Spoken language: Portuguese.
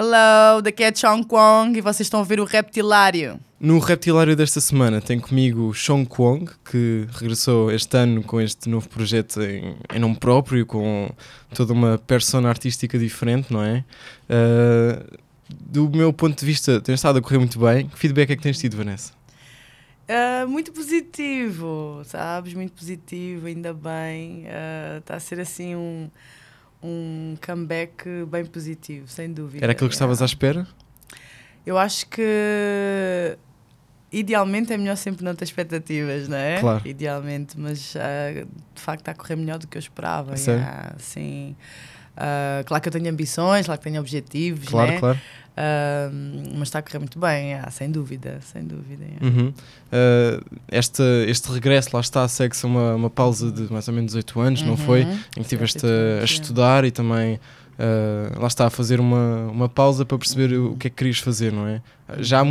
Hello, daqui é Chong Kwong e vocês estão a ver o Reptilário. No Reptilário desta semana tem comigo Sean Kwong, que regressou este ano com este novo projeto em, em nome próprio, com toda uma persona artística diferente, não é? Uh, do meu ponto de vista, tem estado a correr muito bem. Que feedback é que tens tido, Vanessa? Ah, muito positivo, sabes? Muito positivo, ainda bem. Está a ser assim um, um comeback bem positivo, sem dúvida. Era aquilo que estavas à espera? Eu acho que idealmente é melhor sempre não ter expectativas, não é? Claro. Idealmente, mas ah, de facto está a correr melhor do que eu esperava. Sério? yeah, sim. Ah, claro que eu tenho ambições, claro que tenho objetivos, Claro, né? claro. Ah, mas está a correr muito bem, yeah, sem dúvida, sem dúvida. yeah. Uhum. Uh, este, este regresso, lá está, segue-se uma, uma pausa de mais ou menos 18 anos, não foi? Uhum. Em que estiveste 18 a, a anos, estudar e também uh, lá está a fazer uma, uma pausa para perceber o que é que querias fazer, não é? Já há